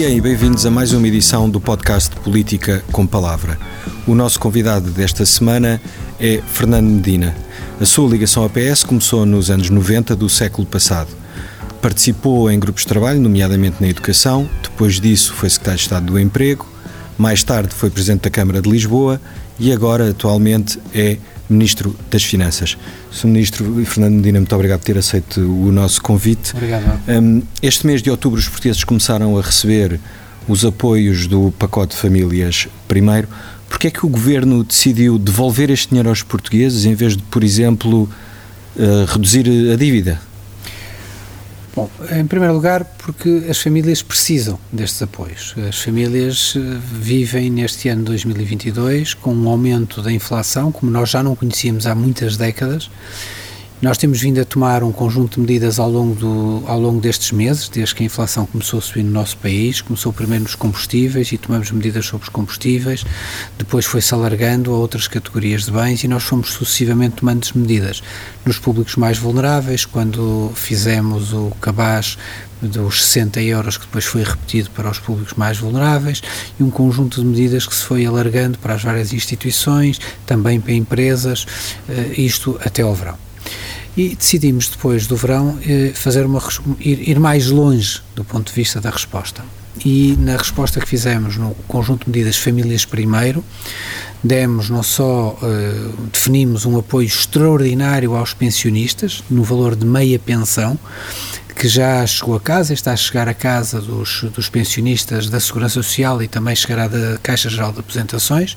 dia e bem-vindos a mais uma edição do podcast Política com Palavra. O nosso convidado desta semana é Fernando Medina. A sua ligação ao PS começou nos anos 90 do século passado. Participou em grupos de trabalho, nomeadamente na educação, depois disso foi secretário de Estado do Emprego, mais tarde foi presidente da Câmara de Lisboa e agora, atualmente, é Ministro das Finanças. Sr. Ministro Fernando Medina, muito obrigado por ter aceito o nosso convite. Obrigado. Um, este mês de outubro, os portugueses começaram a receber os apoios do pacote de famílias primeiro. Porquê é que o Governo decidiu devolver este dinheiro aos portugueses em vez de, por exemplo, uh, reduzir a dívida? Bom, em primeiro lugar, porque as famílias precisam destes apoios. As famílias eh, vivem neste ano 2022 com um aumento da inflação, como nós já não conhecíamos há muitas décadas, nós temos vindo a tomar um conjunto de medidas ao longo, do, ao longo destes meses, desde que a inflação começou a subir no nosso país. Começou primeiro nos combustíveis e tomamos medidas sobre os combustíveis, depois foi-se alargando a outras categorias de bens e nós fomos sucessivamente tomando medidas. Nos públicos mais vulneráveis, quando fizemos o cabaz dos 60 euros que depois foi repetido para os públicos mais vulneráveis e um conjunto de medidas que se foi alargando para as várias instituições, também para empresas, eh, isto até ao verão e decidimos depois do verão eh, fazer uma ir, ir mais longe do ponto de vista da resposta. E na resposta que fizemos no conjunto de medidas Famílias Primeiro, demos não só uh, definimos um apoio extraordinário aos pensionistas no valor de meia pensão que já chegou a casa, está a chegar a casa dos, dos pensionistas da Segurança Social e também chegará da Caixa Geral de Apresentações,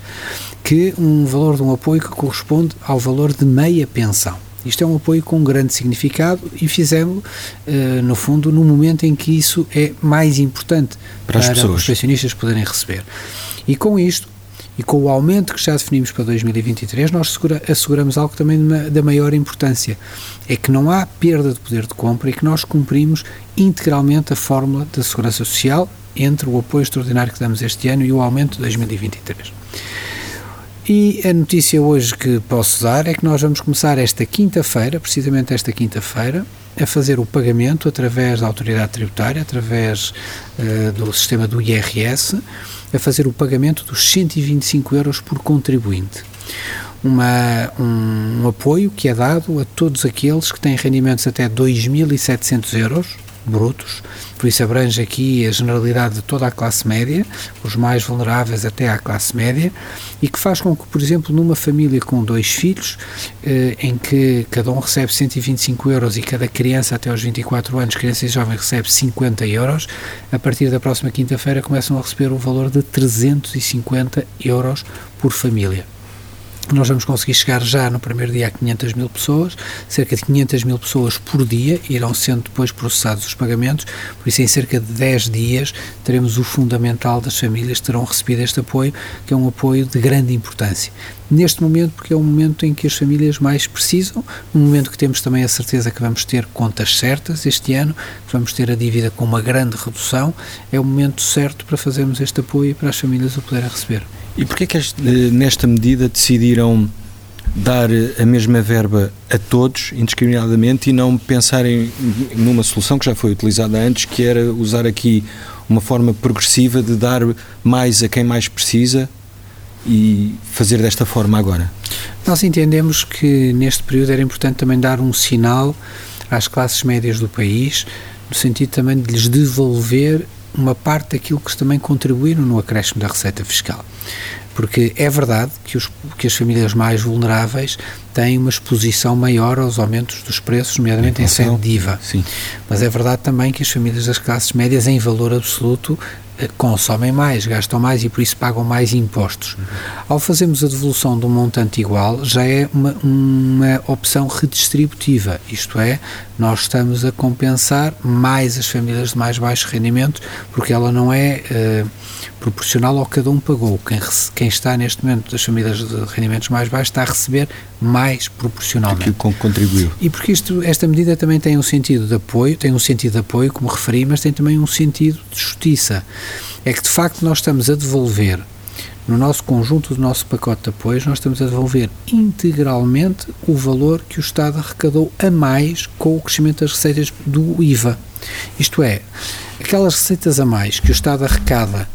que um valor de um apoio que corresponde ao valor de meia pensão. Isto é um apoio com grande significado e fizemos, uh, no fundo, no momento em que isso é mais importante para, para os pensionistas poderem receber. E com isto, e com o aumento que já definimos para 2023, nós segura, asseguramos algo também da maior importância: é que não há perda de poder de compra e que nós cumprimos integralmente a fórmula da Segurança Social entre o apoio extraordinário que damos este ano e o aumento de 2023. E a notícia hoje que posso dar é que nós vamos começar esta quinta-feira, precisamente esta quinta-feira, a fazer o pagamento através da autoridade tributária, através uh, do sistema do IRS, a fazer o pagamento dos 125 euros por contribuinte. Uma, um, um apoio que é dado a todos aqueles que têm rendimentos até 2.700 euros brutos, por isso abrange aqui a generalidade de toda a classe média, os mais vulneráveis até à classe média, e que faz com que, por exemplo, numa família com dois filhos, eh, em que cada um recebe 125 euros e cada criança até aos 24 anos, criança e jovem, recebe 50 euros, a partir da próxima quinta-feira começam a receber o valor de 350 euros por família nós vamos conseguir chegar já no primeiro dia a 500 mil pessoas, cerca de 500 mil pessoas por dia irão sendo depois processados os pagamentos, por isso em cerca de 10 dias teremos o fundamental das famílias que terão recebido este apoio, que é um apoio de grande importância. Neste momento, porque é o momento em que as famílias mais precisam, um momento que temos também a certeza que vamos ter contas certas este ano, que vamos ter a dívida com uma grande redução, é o momento certo para fazermos este apoio e para as famílias o poderem receber. E porquê que nesta medida decidiram dar eh, a mesma verba a todos, indiscriminadamente, e não pensarem numa solução que já foi utilizada antes, que era usar aqui uma forma progressiva de dar mais a quem mais precisa e fazer desta forma agora? Nós entendemos que neste período era importante também dar um sinal às classes médias do país, no sentido também de lhes devolver uma parte daquilo que também contribuíram no acréscimo da receita fiscal. Porque é verdade que, os, que as famílias mais vulneráveis têm uma exposição maior aos aumentos dos preços, nomeadamente em sede de IVA. Sim. Mas é verdade também que as famílias das classes médias, em valor absoluto, consomem mais, gastam mais e por isso pagam mais impostos. Uhum. Ao fazermos a devolução de um montante igual, já é uma, uma opção redistributiva, isto é, nós estamos a compensar mais as famílias de mais baixos rendimentos, porque ela não é uh, proporcional ao que cada um pagou. Quem, quem está neste momento das famílias de rendimentos mais baixos está a receber mais proporcionalmente. Aquilo contribuiu. E porque isto, esta medida também tem um sentido de apoio, tem um sentido de apoio, como referi, mas tem também um sentido de justiça. É que de facto nós estamos a devolver no nosso conjunto do nosso pacote de apoios, nós estamos a devolver integralmente o valor que o Estado arrecadou a mais com o crescimento das receitas do IVA. Isto é, aquelas receitas a mais que o Estado arrecada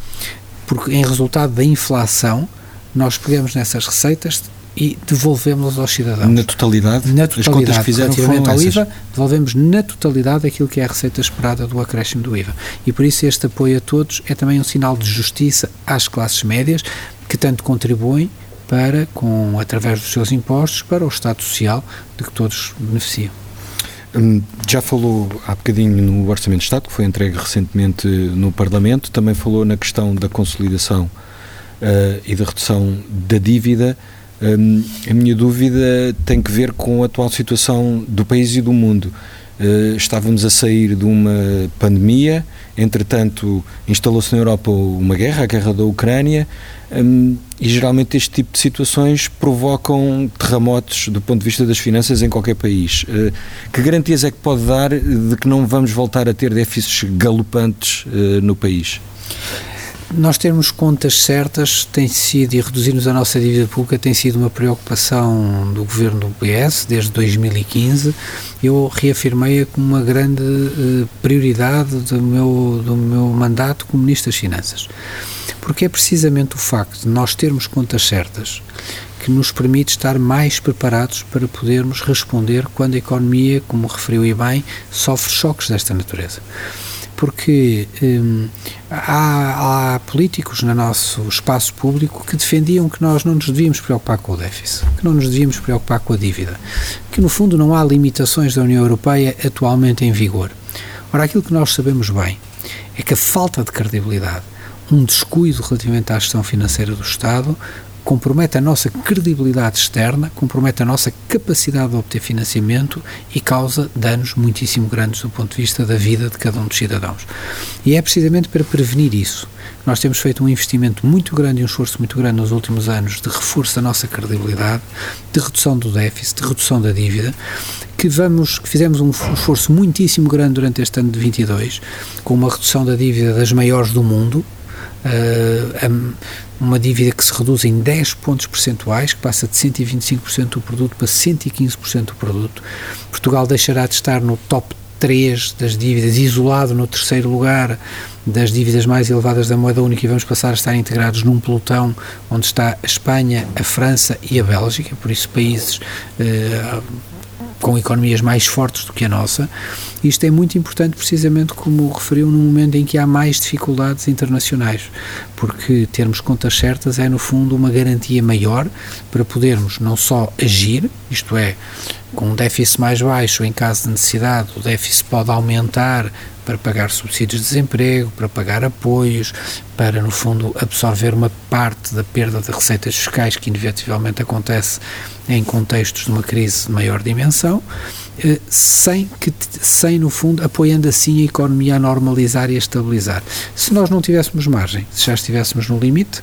porque em resultado da inflação, nós pegamos nessas receitas e devolvemos aos cidadãos. Na totalidade? Na totalidade. As contas que fizeram relativamente ao IVA, devolvemos na totalidade aquilo que é a receita esperada do acréscimo do IVA. E por isso este apoio a todos é também um sinal de justiça às classes médias, que tanto contribuem para, com, através dos seus impostos, para o Estado Social de que todos beneficiam. Hum, já falou há bocadinho no Orçamento de Estado, que foi entregue recentemente no Parlamento, também falou na questão da consolidação uh, e da redução da dívida. Um, a minha dúvida tem que ver com a atual situação do país e do mundo. Uh, estávamos a sair de uma pandemia, entretanto, instalou-se na Europa uma guerra, a guerra da Ucrânia, um, e geralmente este tipo de situações provocam terremotos do ponto de vista das finanças em qualquer país. Uh, que garantias é que pode dar de que não vamos voltar a ter déficits galopantes uh, no país? Nós termos contas certas tem sido, e reduzirmos a nossa dívida pública tem sido uma preocupação do governo do PS desde 2015. Eu reafirmei-a como uma grande uh, prioridade do meu, do meu mandato como Ministro das Finanças. Porque é precisamente o facto de nós termos contas certas que nos permite estar mais preparados para podermos responder quando a economia, como referiu e bem, sofre choques desta natureza porque hum, há, há, políticos no nosso espaço público que defendiam que nós não nos devíamos preocupar com o déficit, que não nos devíamos preocupar com a dívida, que no fundo não há limitações da União Europeia atualmente em vigor. Ora, aquilo que nós sabemos bem é que a falta de credibilidade, um descuido relativamente à gestão financeira do Estado, compromete a nossa credibilidade externa, compromete a nossa capacidade de obter financiamento e causa danos muitíssimo grandes do ponto de vista da vida de cada um dos cidadãos. E é precisamente para prevenir isso. Nós temos feito um investimento muito grande e um esforço muito grande nos últimos anos de reforço da nossa credibilidade, de redução do déficit, de redução da dívida, que vamos, que fizemos um esforço muitíssimo grande durante este ano de 22, com uma redução da dívida das maiores do mundo, uh, uma dívida que se reduz em 10 pontos percentuais, que passa de 125% do produto para 115% do produto. Portugal deixará de estar no top 3 das dívidas, isolado no terceiro lugar das dívidas mais elevadas da moeda única e vamos passar a estar integrados num pelotão onde está a Espanha, a França e a Bélgica, por isso países eh, com economias mais fortes do que a nossa. Isto é muito importante, precisamente como referiu, no momento em que há mais dificuldades internacionais, porque termos contas certas é, no fundo, uma garantia maior para podermos não só agir, isto é, com um déficit mais baixo, em caso de necessidade, o déficit pode aumentar para pagar subsídios de desemprego, para pagar apoios, para, no fundo, absorver uma parte da perda de receitas fiscais que inevitavelmente acontece em contextos de uma crise de maior dimensão, sem, que, sem, no fundo, apoiando assim a economia a normalizar e a estabilizar. Se nós não tivéssemos margem, se já estivéssemos no limite,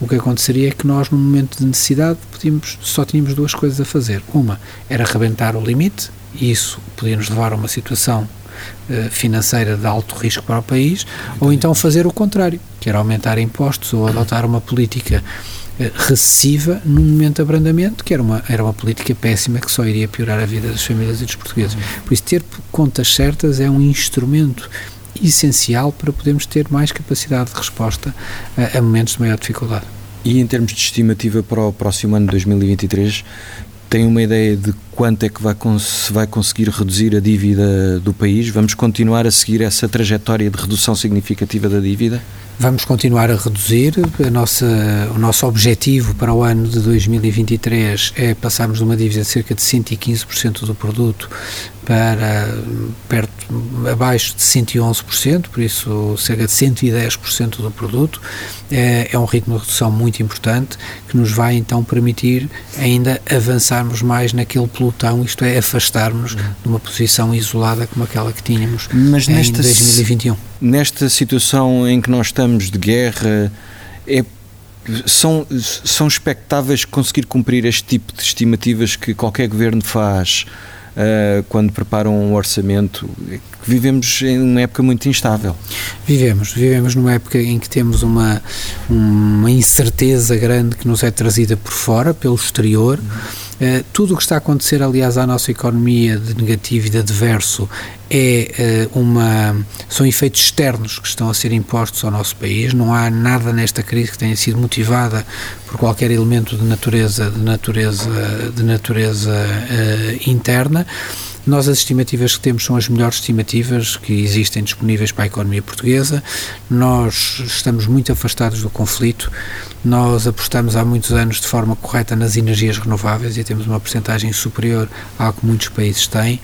o que aconteceria é que nós, num momento de necessidade, podíamos, só tínhamos duas coisas a fazer. Uma era rebentar o limite, e isso podia nos levar a uma situação eh, financeira de alto risco para o país, ou então fazer o contrário, que era aumentar impostos ou adotar uma política eh, recessiva num momento de abrandamento, que era uma, era uma política péssima que só iria piorar a vida das famílias e dos portugueses. Por isso, ter contas certas é um instrumento essencial para podermos ter mais capacidade de resposta a, a momentos de maior dificuldade. E em termos de estimativa para o próximo ano de 2023, tem uma ideia de quanto é que vai, se vai conseguir reduzir a dívida do país? Vamos continuar a seguir essa trajetória de redução significativa da dívida? Vamos continuar a reduzir. A nossa, o nosso objetivo para o ano de 2023 é passarmos de uma dívida de cerca de 115% do produto para perto, abaixo de 111%, por isso cerca de 110% do produto. É, é um ritmo de redução muito importante que nos vai então permitir ainda avançarmos mais naquele pelotão, isto é, afastarmos uhum. de uma posição isolada como aquela que tínhamos Mas em nesta, 2021. Nesta situação em que nós estamos de guerra, é são, são expectáveis conseguir cumprir este tipo de estimativas que qualquer governo faz uh, quando preparam um orçamento? Vivemos em uma época muito instável. Vivemos, vivemos numa época em que temos uma, uma incerteza grande que nos é trazida por fora, pelo exterior. Uhum Uh, tudo o que está a acontecer, aliás, à nossa economia de negativo e de adverso é uh, uma são efeitos externos que estão a ser impostos ao nosso país. Não há nada nesta crise que tenha sido motivada por qualquer elemento de natureza de natureza de natureza uh, interna. Nós as estimativas que temos são as melhores estimativas que existem disponíveis para a economia portuguesa. Nós estamos muito afastados do conflito. Nós apostamos há muitos anos de forma correta nas energias renováveis e temos uma porcentagem superior ao que muitos países têm.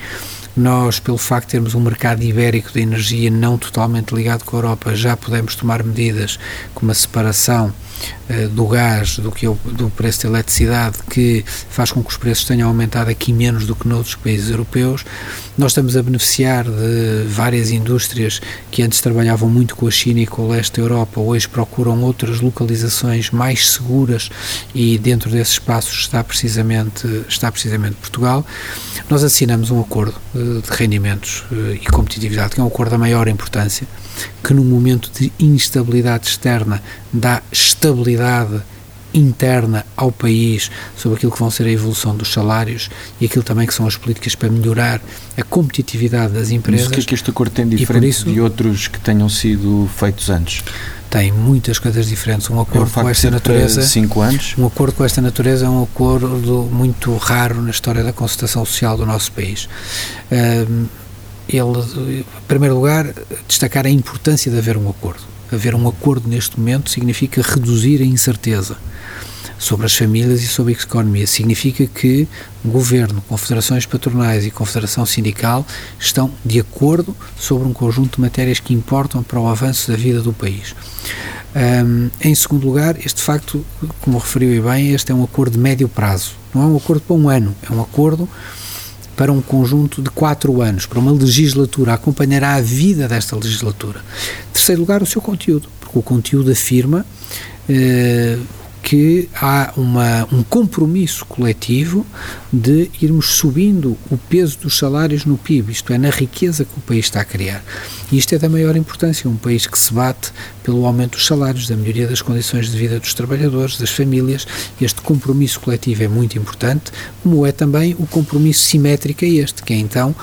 Nós, pelo facto de termos um mercado ibérico de energia não totalmente ligado com a Europa, já podemos tomar medidas como a separação do gás do, que é o, do preço da eletricidade, que faz com que os preços tenham aumentado aqui menos do que noutros países europeus. Nós estamos a beneficiar de várias indústrias que antes trabalhavam muito com a China e com o leste da Europa, hoje procuram outras localizações mais seguras e dentro desses espaços está precisamente, está precisamente Portugal. Nós assinamos um acordo uh, de rendimentos uh, e competitividade, que é um acordo da maior importância, que num momento de instabilidade externa dá estabilidade interna ao país sobre aquilo que vão ser a evolução dos salários e aquilo também que são as políticas para melhorar a competitividade das empresas. Mas o que é que este acordo tem diferente isso, de outros que tenham sido feitos antes? Tem muitas coisas diferentes. Um acordo é com esta natureza. Cinco anos. Um acordo com esta natureza é um acordo muito raro na história da concertação social do nosso país. Um, ele, em primeiro lugar, destacar a importância de haver um acordo. Haver um acordo neste momento significa reduzir a incerteza sobre as famílias e sobre a economia. Significa que o Governo, confederações patronais e confederação sindical estão de acordo sobre um conjunto de matérias que importam para o avanço da vida do país. Um, em segundo lugar, este facto, como referiu bem, este é um acordo de médio prazo. Não é um acordo para um ano, é um acordo para um conjunto de quatro anos, para uma legislatura, acompanhará a vida desta legislatura. Em terceiro lugar, o seu conteúdo, porque o conteúdo afirma eh, que há uma, um compromisso coletivo de irmos subindo o peso dos salários no PIB, isto é, na riqueza que o país está a criar. E isto é da maior importância, um país que se bate pelo aumento dos salários, da melhoria das condições de vida dos trabalhadores, das famílias. Este compromisso coletivo é muito importante, como é também o compromisso simétrico a este, que é então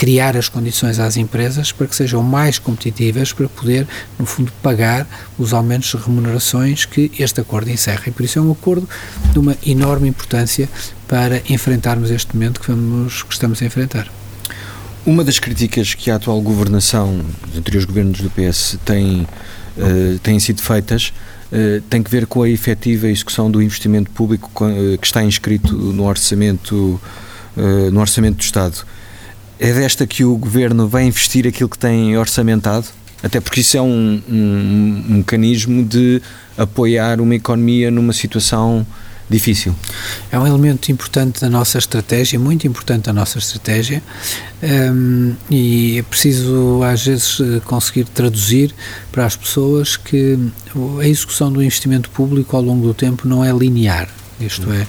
criar as condições às empresas para que sejam mais competitivas para poder, no fundo, pagar os aumentos de remunerações que este acordo encerra. E por isso é um acordo de uma enorme importância para enfrentarmos este momento que, vamos, que estamos a enfrentar. Uma das críticas que a atual governação, os anteriores governos do PS, têm, uh, têm sido feitas uh, tem que ver com a efetiva execução do investimento público uh, que está inscrito no orçamento, no orçamento do Estado. É desta que o governo vai investir aquilo que tem orçamentado? Até porque isso é um, um, um mecanismo de apoiar uma economia numa situação difícil. É um elemento importante da nossa estratégia, muito importante da nossa estratégia, um, e é preciso às vezes conseguir traduzir para as pessoas que a execução do investimento público ao longo do tempo não é linear. Isto é,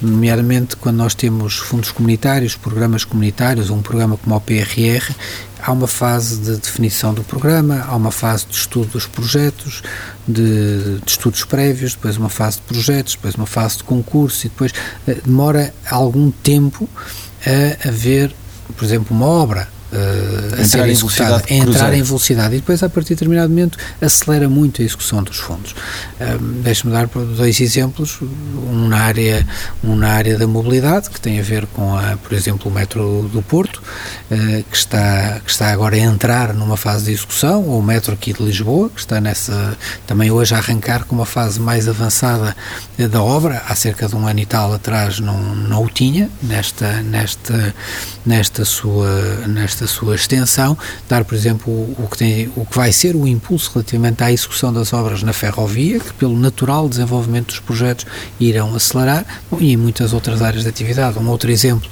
nomeadamente quando nós temos fundos comunitários, programas comunitários, um programa como o PRR, há uma fase de definição do programa, há uma fase de estudo dos projetos, de, de, estudos prévios, depois uma fase de projetos, depois uma fase de concurso e depois uh, demora algum tempo a haver, por exemplo, uma obra uh, a ser executada, a entrar em velocidade. E depois a partir de determinado momento acelera muito a execução dos fundos. Uh, Deixe-me dar dois exemplos, um na área um na área da mobilidade que tem a ver com a, por exemplo, o metro do Porto uh, que está que está agora a entrar numa fase de execução ou o metro aqui de Lisboa que está nessa também hoje a arrancar com uma fase mais avançada da obra. Há cerca de um ano e tal atrás não não o tinha nesta nesta nesta sua nesta esta sua extensão, dar, por exemplo, o que, tem, o que vai ser o impulso relativamente à execução das obras na ferrovia, que pelo natural desenvolvimento dos projetos irão acelerar, e em muitas outras áreas de atividade. Um outro exemplo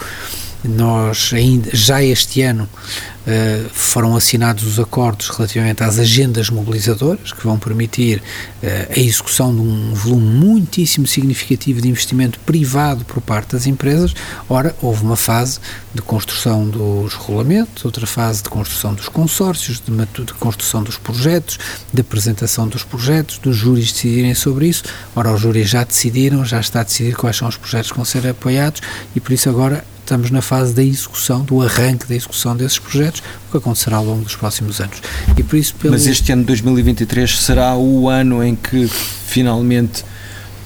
Nós ainda, já este ano uh, foram assinados os acordos relativamente às agendas mobilizadoras que vão permitir uh, a execução de um volume muitíssimo significativo de investimento privado por parte das empresas. Ora, houve uma fase de construção dos regulamentos, outra fase de construção dos consórcios, de, de construção dos projetos, de apresentação dos projetos, dos júris decidirem sobre isso. Ora, os júris já decidiram, já está a decidir quais são os projetos que vão ser apoiados e por isso agora estamos na fase da execução, do arranque da execução desses projetos, o que acontecerá ao longo dos próximos anos. E por isso, pelo... Mas este ano de 2023 será o ano em que finalmente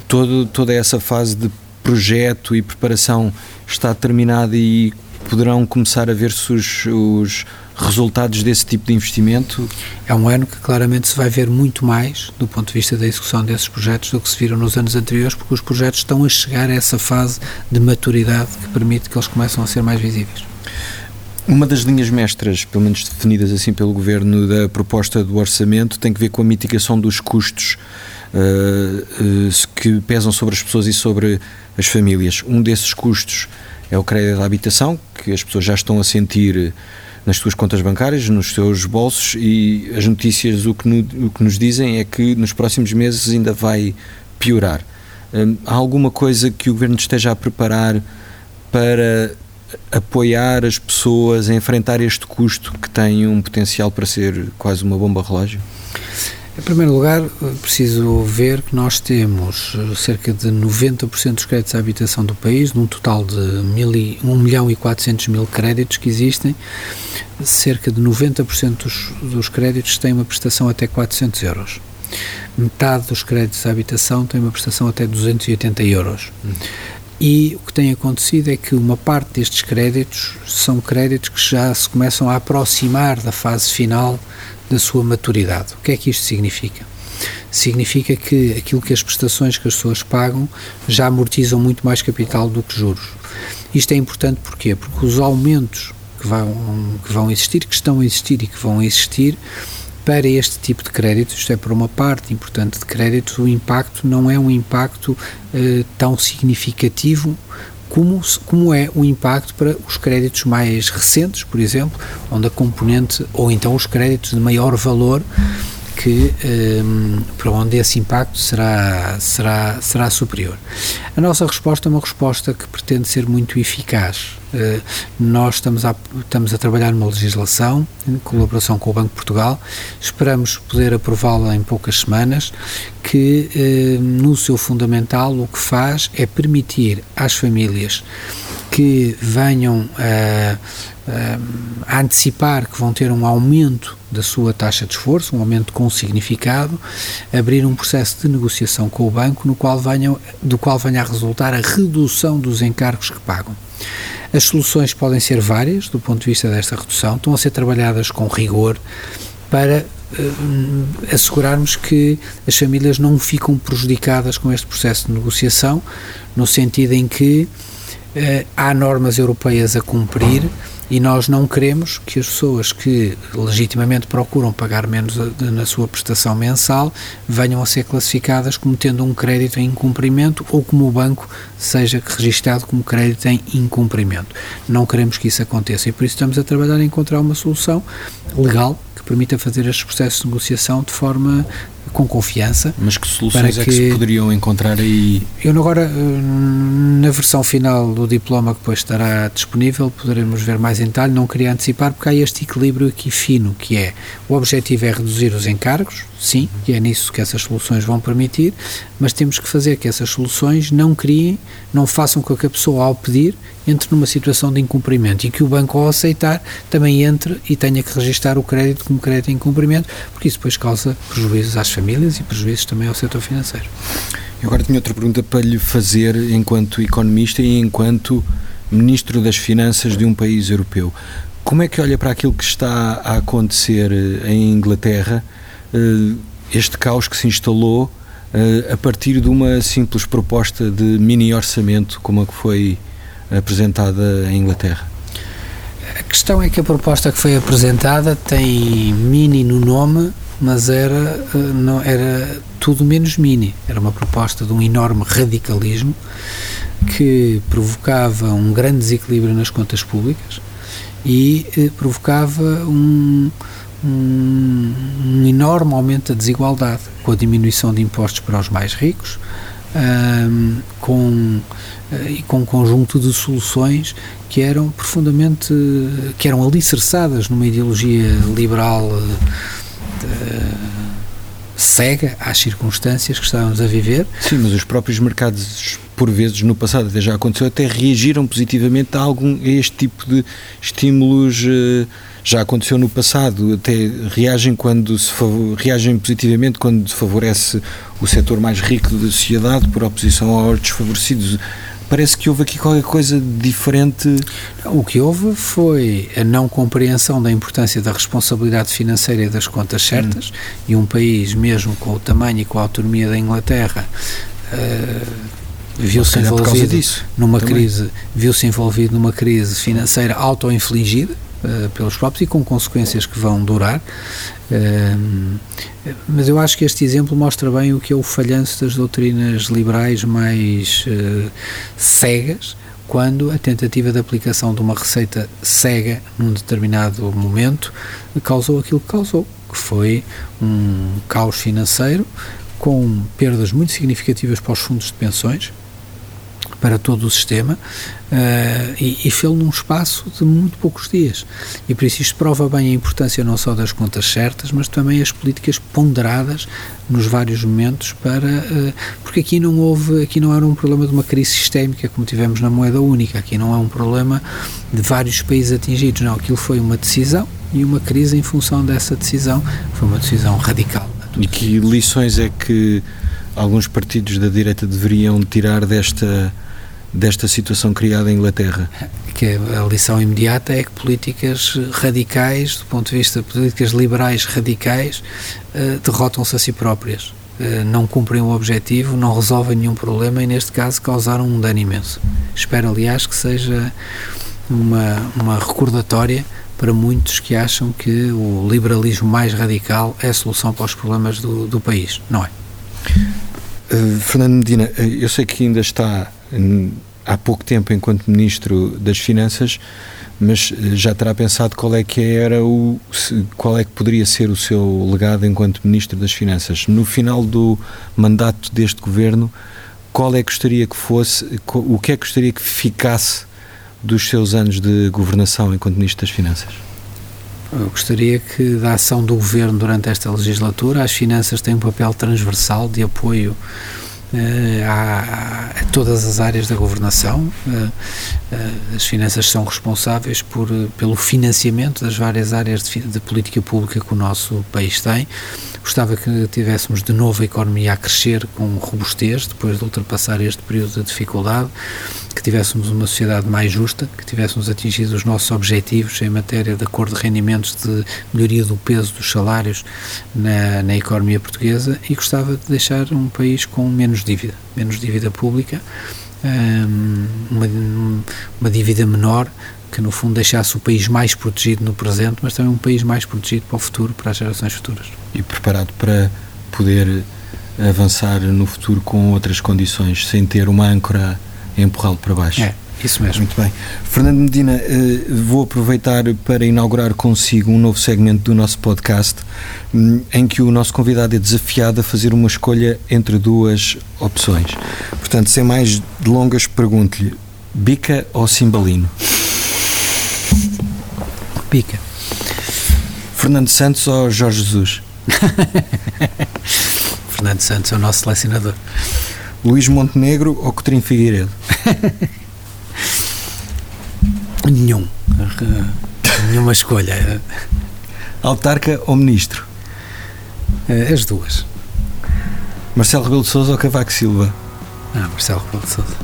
todo, toda essa fase de projeto e preparação está terminada e poderão começar a ver-se os, os resultados desse tipo de investimento? É um ano que claramente se vai ver muito mais do ponto de vista da execução desses projetos do que se viram nos anos anteriores, porque os projetos estão a chegar a essa fase de maturidade que permite que eles começam a ser mais visíveis. Uma das linhas mestras, pelo menos definidas assim pelo Governo, da proposta do orçamento tem que ver com a mitigação dos custos uh, uh, que pesam sobre as pessoas e sobre as famílias. Um desses custos é o crédito da habitação, que as pessoas já estão a sentir nas suas contas bancárias, nos seus bolsos e as notícias o que, no, o que nos dizem é que nos próximos meses ainda vai piorar. Hum, há alguma coisa que o Governo esteja a preparar para apoiar as pessoas a enfrentar este custo que tem um potencial para ser quase uma bomba relógio? Em primeiro lugar, preciso ver que nós temos eh, cerca de 90% dos créditos à habitação do país, num total de 1 milhão e 400 mil créditos que existem, cerca de 90% dos, dos créditos têm uma prestação até 400 euros. Metade dos créditos à habitação tem uma prestação até 280 euros. E o que tem acontecido é que uma parte destes créditos são créditos que já se começam a aproximar da fase final da sua maturidade. O que é que isto significa? Significa que aquilo que as prestações que as pessoas pagam já amortizam muito mais capital do que juros. Isto é importante porquê? Porque os aumentos que vão, que vão existir, que estão a existir e que vão existir, para este tipo de crédito, isto é, para uma parte importante de crédito, o impacto não é um impacto eh, tão significativo como, como é o impacto para os créditos mais recentes, por exemplo, onde a componente, ou então os créditos de maior valor, que um, para onde esse impacto será, será, será superior. A nossa resposta é uma resposta que pretende ser muito eficaz. Uh, nós estamos a, estamos a trabalhar numa legislação em colaboração com o Banco de Portugal, esperamos poder aprová-la em poucas semanas, que uh, no seu fundamental o que faz é permitir às famílias que venham a, a, antecipar que vão ter um aumento da sua taxa de esforço, um aumento com significado, abrir um processo de negociação com o banco no qual venham, do qual venha a resultar a redução dos encargos que pagam. As soluções podem ser várias do ponto de vista desta redução, estão a ser trabalhadas com rigor para uh, assegurarmos que as famílias não ficam prejudicadas com este processo de negociação, no sentido em que há normas europeias a cumprir e nós não queremos que as pessoas que legitimamente procuram pagar menos na sua prestação mensal venham a ser classificadas como tendo um crédito em incumprimento ou como o banco seja registado como crédito em incumprimento. Não queremos que isso aconteça e por isso estamos a trabalhar em encontrar uma solução legal que permita fazer estes processos de negociação de forma com confiança. Mas que soluções que, é que se poderiam encontrar aí? Eu agora, eh, na versão final do diploma que depois estará disponível, poderemos ver mais em detalhe, não queria antecipar, porque há este equilíbrio aqui fino, que é, o objetivo é reduzir os encargos, sim, e é nisso que essas soluções vão permitir, mas temos que fazer que essas soluções não criem, não façam com que a pessoa, ao pedir, entre numa situação de incumprimento e que o banco, ao aceitar, também entre e tenha que registar o crédito como crédito em incumprimento, porque isso depois causa prejuízos às famílias e prejuízos também ao setor financeiro. Eu agora tinha outra pergunta para lhe fazer enquanto economista e enquanto Ministro das Finanças de um país europeu. Como é que olha para aquilo que está a acontecer eh, em Inglaterra, este caos que se instalou eh, a partir de uma simples proposta de mini orçamento, como a que foi apresentada em Inglaterra? A questão é que a proposta que foi apresentada tem mini no nome mas era, não, era tudo menos mini. Era uma proposta de um enorme radicalismo que provocava um grande desequilíbrio nas contas públicas e eh, provocava um, um, enorme aumento da desigualdade, com a diminuição de impostos para os mais ricos, um, com, eh, e com um conjunto de soluções que eram profundamente, que eram alicerçadas numa ideologia liberal eh, cega às circunstâncias que estávamos a viver. Sim, mas os próprios mercados por vezes no passado até já aconteceu, até reagiram positivamente a, algum, a este tipo de estímulos. Eh, já aconteceu no passado, até reagem quando se reagem positivamente quando se favorece o setor mais rico da sociedade por oposição aos desfavorecidos. Parece que houve aqui qualquer coisa diferente. O que houve foi a não compreensão da importância da responsabilidade financeira e das contas certas, hum. e um país, mesmo com o tamanho e com a autonomia da Inglaterra, uh, viu-se envolvido numa também. crise, viu-se envolvido numa crise financeira auto-infligida uh, pelos próprios e com consequências que vão durar. Uh, mas eu acho que este exemplo mostra bem o que é o falhanço das doutrinas liberais mais uh, cegas, quando a tentativa de aplicação de uma receita cega num determinado momento causou aquilo que causou, que foi um caos financeiro com perdas muito significativas para os fundos de pensões, para todo o sistema uh, e, e fê-lo num espaço de muito poucos dias. E por isso isto prova bem a importância não só das contas certas, mas também as políticas ponderadas nos vários momentos para uh, porque aqui não houve, aqui não era um problema de uma crise sistémica como tivemos na moeda única, aqui não é um problema de vários países atingidos, não, aquilo foi uma decisão e uma crise em função dessa decisão, foi uma decisão radical. E que lições é que alguns partidos da direita deveriam tirar desta desta situação criada em Inglaterra? Que a lição imediata é que políticas radicais, do ponto de vista de políticas liberais radicais, uh, derrotam-se a si próprias. Uh, não cumprem o objetivo, não resolvem nenhum problema e, neste caso, causaram um dano imenso. Espero, aliás, que seja uma, uma recordatória para muitos que acham que o liberalismo mais radical é a solução para os problemas do, do país. Não é. Uh, Fernando Medina, eu sei que ainda está há pouco tempo enquanto Ministro das Finanças, mas eh, já terá pensado qual é que era o qual é que poderia ser o seu legado enquanto Ministro das Finanças. No final do mandato deste governo qual é que gostaria que fosse o que é que gostaria que ficasse dos seus anos de governação enquanto Ministro das Finanças? Eu gostaria que da ação do governo durante esta legislatura as finanças têm um papel transversal de apoio a, a, todas as áreas da governação. Eh, eh, as finanças são responsáveis por, pelo financiamento das várias áreas de, de política pública que o nosso país tem. Gostava que tivéssemos de novo a economia a crescer com robustez, depois de ultrapassar este período de dificuldade, que tivéssemos uma sociedade mais justa, que tivéssemos atingido os nossos objetivos em matéria de acordo de rendimentos, de melhoria do peso dos salários na, na economia portuguesa e gostava de deixar um país com menos dívida, menos dívida pública, hum, uma, uma dívida menor, que no fundo deixasse o país mais protegido no presente, mas também um país mais protegido para o futuro, para as gerações futuras. E preparado para poder avançar no futuro com outras condições, sem ter uma âncora a empurrá-lo para baixo. É, isso mesmo. Muito bem. Fernando Medina, eh, vou aproveitar para inaugurar consigo um novo segmento do nosso podcast, hum, em que o nosso convidado é desafiado a fazer uma escolha entre duas opções. Portanto, sem mais delongas, pergunto-lhe: bica ou cimbalino? Pica. Fernando Santos ou Jorge Jesus? Fernando Santos é o nosso selecionador. Luís Montenegro ou Coutinho Figueiredo? Nenhum. Nenhuma escolha. Autarca ou Ministro? Eh, as duas. Marcelo Rebelo de Sousa ou Cavaco Silva? Ah, Marcelo Rebelo de Sousa.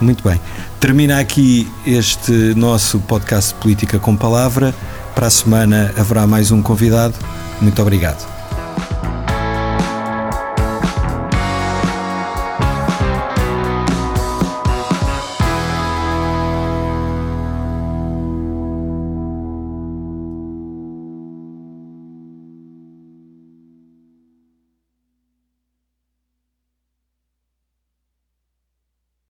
Muito bem. Termina aqui este nosso podcast Política com Palavra. Para a semana haverá mais um convidado. Muito obrigado.